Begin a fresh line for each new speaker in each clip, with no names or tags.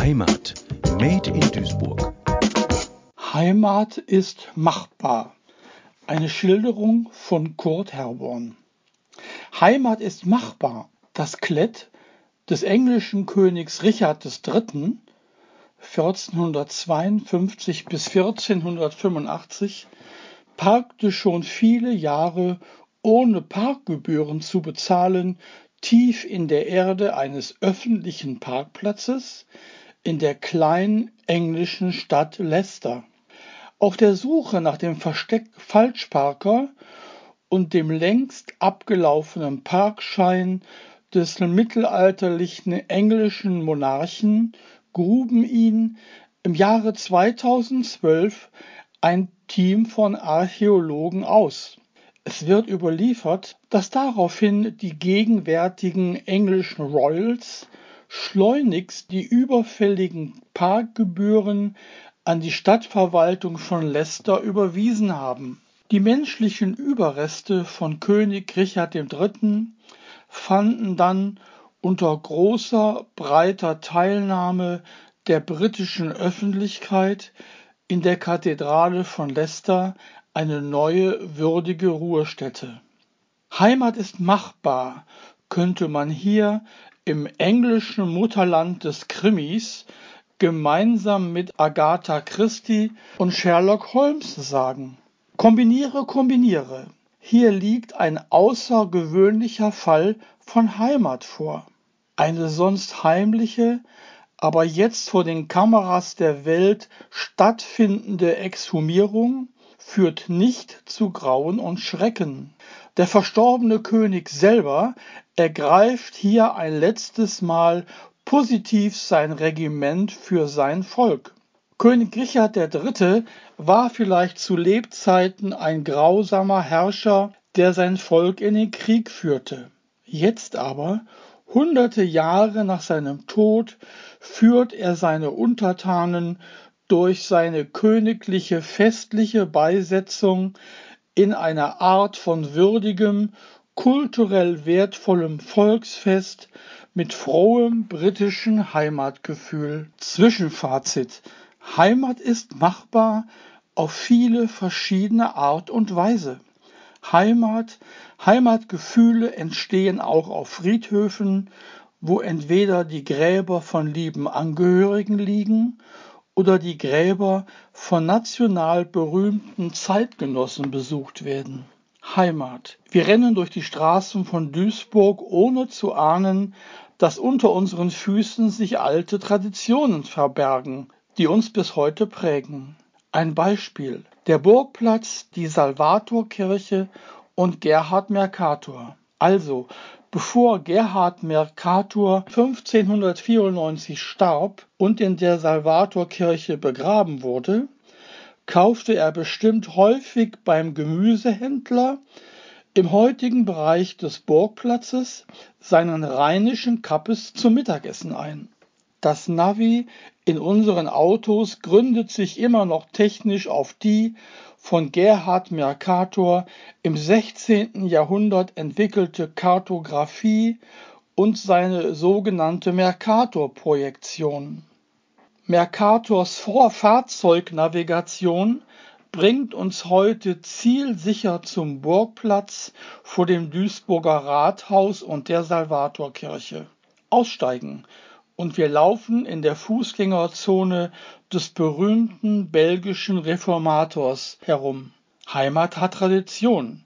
Heimat. Made in Duisburg.
Heimat ist machbar. Eine Schilderung von Kurt Herborn. Heimat ist machbar. Das Klett des englischen Königs Richard III. 1452 bis 1485 parkte schon viele Jahre ohne Parkgebühren zu bezahlen tief in der Erde eines öffentlichen Parkplatzes in der kleinen englischen Stadt Leicester. Auf der Suche nach dem Versteck Falschparker und dem längst abgelaufenen Parkschein des mittelalterlichen englischen Monarchen gruben ihn im Jahre 2012 ein Team von Archäologen aus. Es wird überliefert, dass daraufhin die gegenwärtigen englischen Royals schleunigst die überfälligen Parkgebühren an die Stadtverwaltung von Leicester überwiesen haben. Die menschlichen Überreste von König Richard III. fanden dann unter großer, breiter Teilnahme der britischen Öffentlichkeit in der Kathedrale von Leicester eine neue würdige Ruhestätte. Heimat ist machbar, könnte man hier im englischen Mutterland des Krimis gemeinsam mit Agatha Christie und Sherlock Holmes sagen. Kombiniere, kombiniere. Hier liegt ein außergewöhnlicher Fall von Heimat vor. Eine sonst heimliche, aber jetzt vor den Kameras der Welt stattfindende Exhumierung führt nicht zu Grauen und Schrecken. Der verstorbene König selber ergreift hier ein letztes Mal positiv sein Regiment für sein Volk. König Richard III. war vielleicht zu Lebzeiten ein grausamer Herrscher, der sein Volk in den Krieg führte. Jetzt aber, hunderte Jahre nach seinem Tod, führt er seine Untertanen durch seine königliche festliche Beisetzung in einer Art von würdigem, kulturell wertvollem Volksfest mit frohem britischen Heimatgefühl. Zwischenfazit. Heimat ist machbar auf viele verschiedene Art und Weise. Heimat, Heimatgefühle entstehen auch auf Friedhöfen, wo entweder die Gräber von lieben Angehörigen liegen oder die Gräber von national berühmten Zeitgenossen besucht werden. Heimat. Wir rennen durch die Straßen von Duisburg, ohne zu ahnen, dass unter unseren Füßen sich alte Traditionen verbergen, die uns bis heute prägen. Ein Beispiel. Der Burgplatz, die Salvatorkirche und Gerhard Mercator. Also Bevor Gerhard Mercator 1594 starb und in der Salvatorkirche begraben wurde, kaufte er bestimmt häufig beim Gemüsehändler im heutigen Bereich des Burgplatzes seinen rheinischen Kappes zum Mittagessen ein. Das Navi in unseren Autos gründet sich immer noch technisch auf die von Gerhard Mercator im 16. Jahrhundert entwickelte Kartographie und seine sogenannte Mercator-Projektion. Mercators Vorfahrzeugnavigation bringt uns heute zielsicher zum Burgplatz vor dem Duisburger Rathaus und der Salvatorkirche. Aussteigen und wir laufen in der Fußgängerzone des berühmten belgischen Reformators herum. Heimat hat Tradition.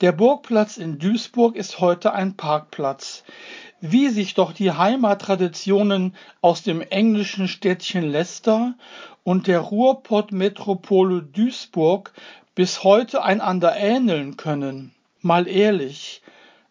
Der Burgplatz in Duisburg ist heute ein Parkplatz. Wie sich doch die Heimattraditionen aus dem englischen Städtchen Leicester und der Ruhrpott-Metropole Duisburg bis heute einander ähneln können. Mal ehrlich,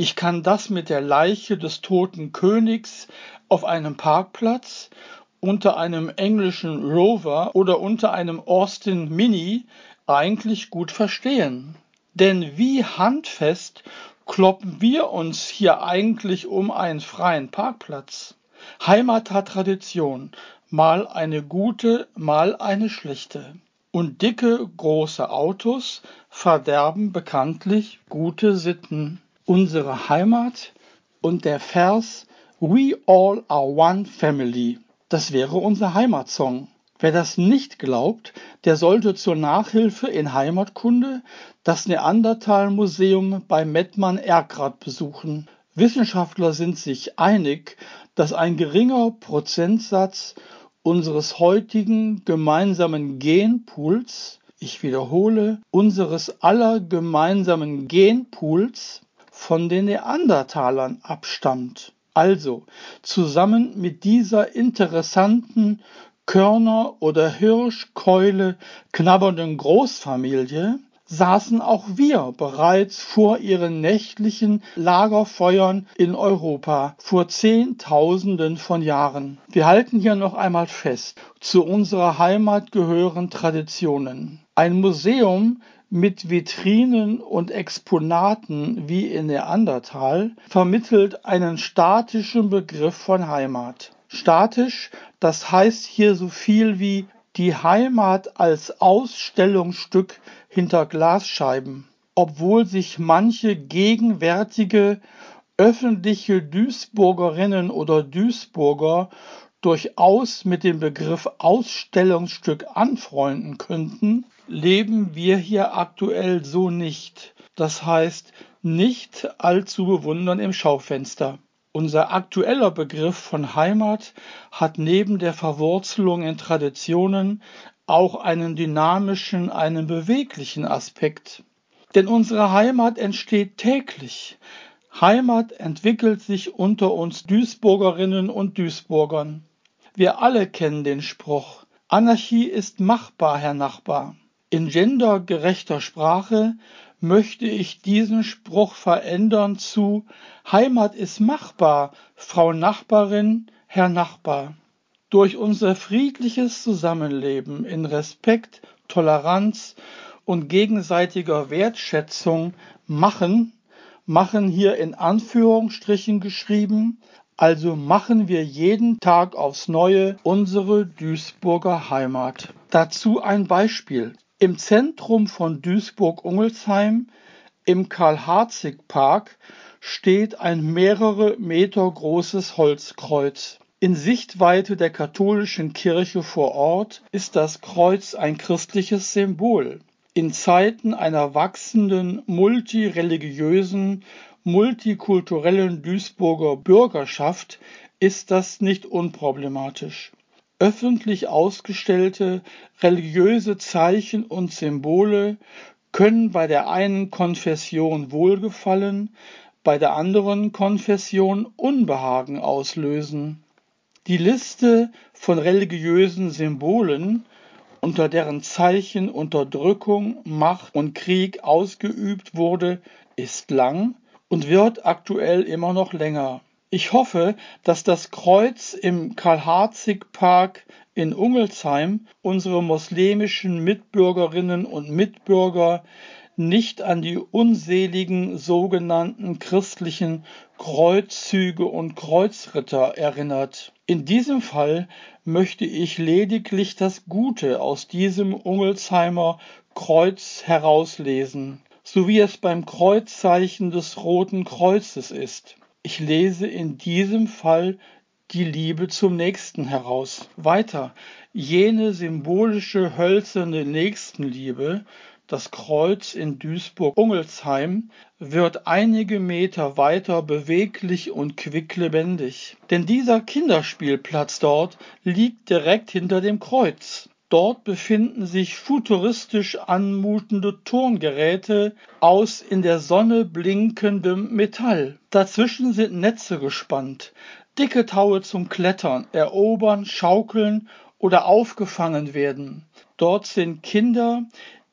ich kann das mit der Leiche des toten Königs auf einem Parkplatz unter einem englischen Rover oder unter einem Austin Mini eigentlich gut verstehen. Denn wie handfest kloppen wir uns hier eigentlich um einen freien Parkplatz? Heimat hat Tradition, mal eine gute, mal eine schlechte. Und dicke, große Autos verderben bekanntlich gute Sitten. Unsere Heimat und der Vers We all are one family Das wäre unser Heimatsong. Wer das nicht glaubt, der sollte zur Nachhilfe in Heimatkunde das Neandertal-Museum bei Mettmann-Erkrath besuchen. Wissenschaftler sind sich einig, dass ein geringer Prozentsatz unseres heutigen gemeinsamen Genpools, ich wiederhole, unseres aller gemeinsamen Genpools von den Neandertalern abstammt. Also zusammen mit dieser interessanten Körner- oder Hirschkeule knabbernden Großfamilie saßen auch wir bereits vor ihren nächtlichen Lagerfeuern in Europa vor Zehntausenden von Jahren. Wir halten hier noch einmal fest, zu unserer Heimat gehören Traditionen. Ein Museum mit Vitrinen und Exponaten wie in Neandertal vermittelt einen statischen Begriff von Heimat. Statisch, das heißt hier so viel wie die Heimat als Ausstellungsstück hinter Glasscheiben. Obwohl sich manche gegenwärtige öffentliche Duisburgerinnen oder Duisburger durchaus mit dem Begriff Ausstellungsstück anfreunden könnten, leben wir hier aktuell so nicht. Das heißt, nicht allzu bewundern im Schaufenster. Unser aktueller Begriff von Heimat hat neben der Verwurzelung in Traditionen auch einen dynamischen, einen beweglichen Aspekt. Denn unsere Heimat entsteht täglich. Heimat entwickelt sich unter uns Duisburgerinnen und Duisburgern. Wir alle kennen den Spruch, Anarchie ist machbar, Herr Nachbar. In gendergerechter Sprache möchte ich diesen Spruch verändern zu Heimat ist machbar, Frau Nachbarin, Herr Nachbar. Durch unser friedliches Zusammenleben in Respekt, Toleranz und gegenseitiger Wertschätzung machen, machen hier in Anführungsstrichen geschrieben, also machen wir jeden Tag aufs Neue unsere Duisburger Heimat. Dazu ein Beispiel. Im Zentrum von Duisburg-Ungelsheim im Karl-Harzig-Park steht ein mehrere Meter großes Holzkreuz. In Sichtweite der katholischen Kirche vor Ort ist das Kreuz ein christliches Symbol. In Zeiten einer wachsenden multireligiösen, multikulturellen Duisburger Bürgerschaft ist das nicht unproblematisch öffentlich ausgestellte religiöse Zeichen und Symbole können bei der einen Konfession Wohlgefallen, bei der anderen Konfession Unbehagen auslösen. Die Liste von religiösen Symbolen, unter deren Zeichen Unterdrückung, Macht und Krieg ausgeübt wurde, ist lang und wird aktuell immer noch länger. Ich hoffe, dass das Kreuz im Karl-Harzig-Park in Ungelsheim unsere muslimischen Mitbürgerinnen und Mitbürger nicht an die unseligen sogenannten christlichen Kreuzzüge und Kreuzritter erinnert. In diesem Fall möchte ich lediglich das Gute aus diesem Ungelsheimer Kreuz herauslesen, so wie es beim Kreuzzeichen des Roten Kreuzes ist. Ich lese in diesem Fall die Liebe zum Nächsten heraus. Weiter, jene symbolische hölzerne Nächstenliebe, das Kreuz in Duisburg-Ungelsheim, wird einige Meter weiter beweglich und quicklebendig. Denn dieser Kinderspielplatz dort liegt direkt hinter dem Kreuz. Dort befinden sich futuristisch anmutende Turngeräte aus in der Sonne blinkendem Metall. Dazwischen sind Netze gespannt, dicke Taue zum Klettern, Erobern, Schaukeln oder aufgefangen werden. Dort sind Kinder,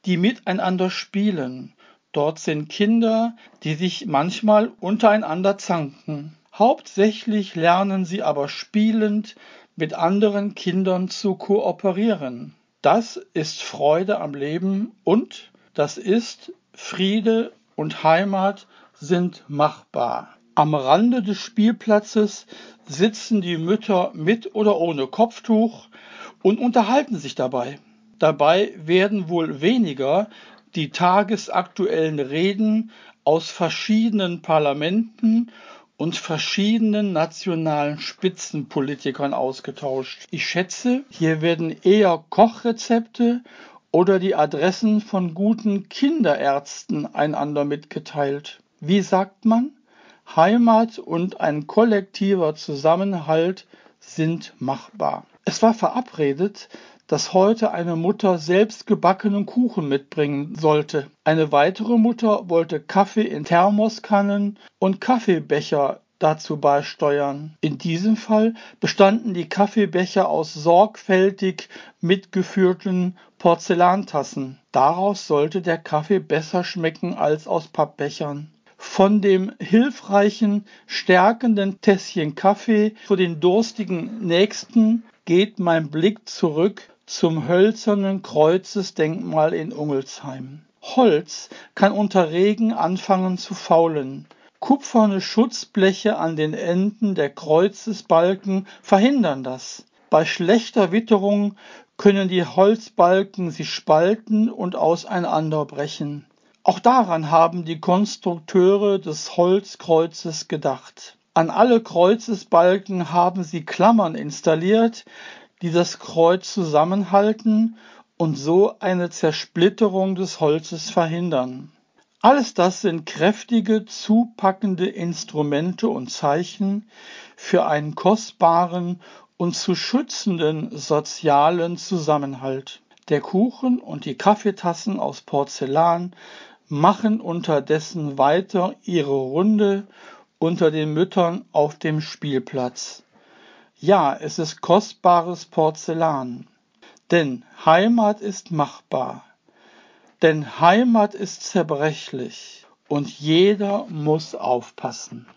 die miteinander spielen. Dort sind Kinder, die sich manchmal untereinander zanken. Hauptsächlich lernen sie aber spielend, mit anderen Kindern zu kooperieren. Das ist Freude am Leben und das ist Friede und Heimat sind machbar. Am Rande des Spielplatzes sitzen die Mütter mit oder ohne Kopftuch und unterhalten sich dabei. Dabei werden wohl weniger die tagesaktuellen Reden aus verschiedenen Parlamenten und verschiedenen nationalen Spitzenpolitikern ausgetauscht. Ich schätze, hier werden eher Kochrezepte oder die Adressen von guten Kinderärzten einander mitgeteilt. Wie sagt man? Heimat und ein kollektiver Zusammenhalt sind machbar. Es war verabredet, dass heute eine Mutter selbst gebackenen Kuchen mitbringen sollte. Eine weitere Mutter wollte Kaffee in Thermoskannen und Kaffeebecher dazu beisteuern. In diesem Fall bestanden die Kaffeebecher aus sorgfältig mitgeführten Porzellantassen. Daraus sollte der Kaffee besser schmecken als aus Pappbechern. Von dem hilfreichen, stärkenden Tässchen Kaffee für den durstigen Nächsten geht mein Blick zurück zum hölzernen Kreuzesdenkmal in Ungelsheim. Holz kann unter Regen anfangen zu faulen. Kupferne Schutzbleche an den Enden der Kreuzesbalken verhindern das. Bei schlechter Witterung können die Holzbalken sich spalten und auseinanderbrechen. Auch daran haben die Konstrukteure des Holzkreuzes gedacht. An alle Kreuzesbalken haben sie Klammern installiert, die das Kreuz zusammenhalten und so eine Zersplitterung des Holzes verhindern. Alles das sind kräftige, zupackende Instrumente und Zeichen für einen kostbaren und zu schützenden sozialen Zusammenhalt. Der Kuchen und die Kaffeetassen aus Porzellan machen unterdessen weiter ihre Runde unter den Müttern auf dem Spielplatz. Ja, es ist kostbares Porzellan. Denn Heimat ist machbar. Denn Heimat ist zerbrechlich. Und jeder muss aufpassen.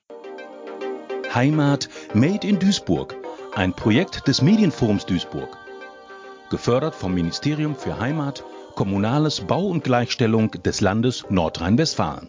Heimat Made in Duisburg. Ein Projekt des Medienforums Duisburg. Gefördert vom Ministerium für Heimat, Kommunales Bau und Gleichstellung des Landes Nordrhein-Westfalen.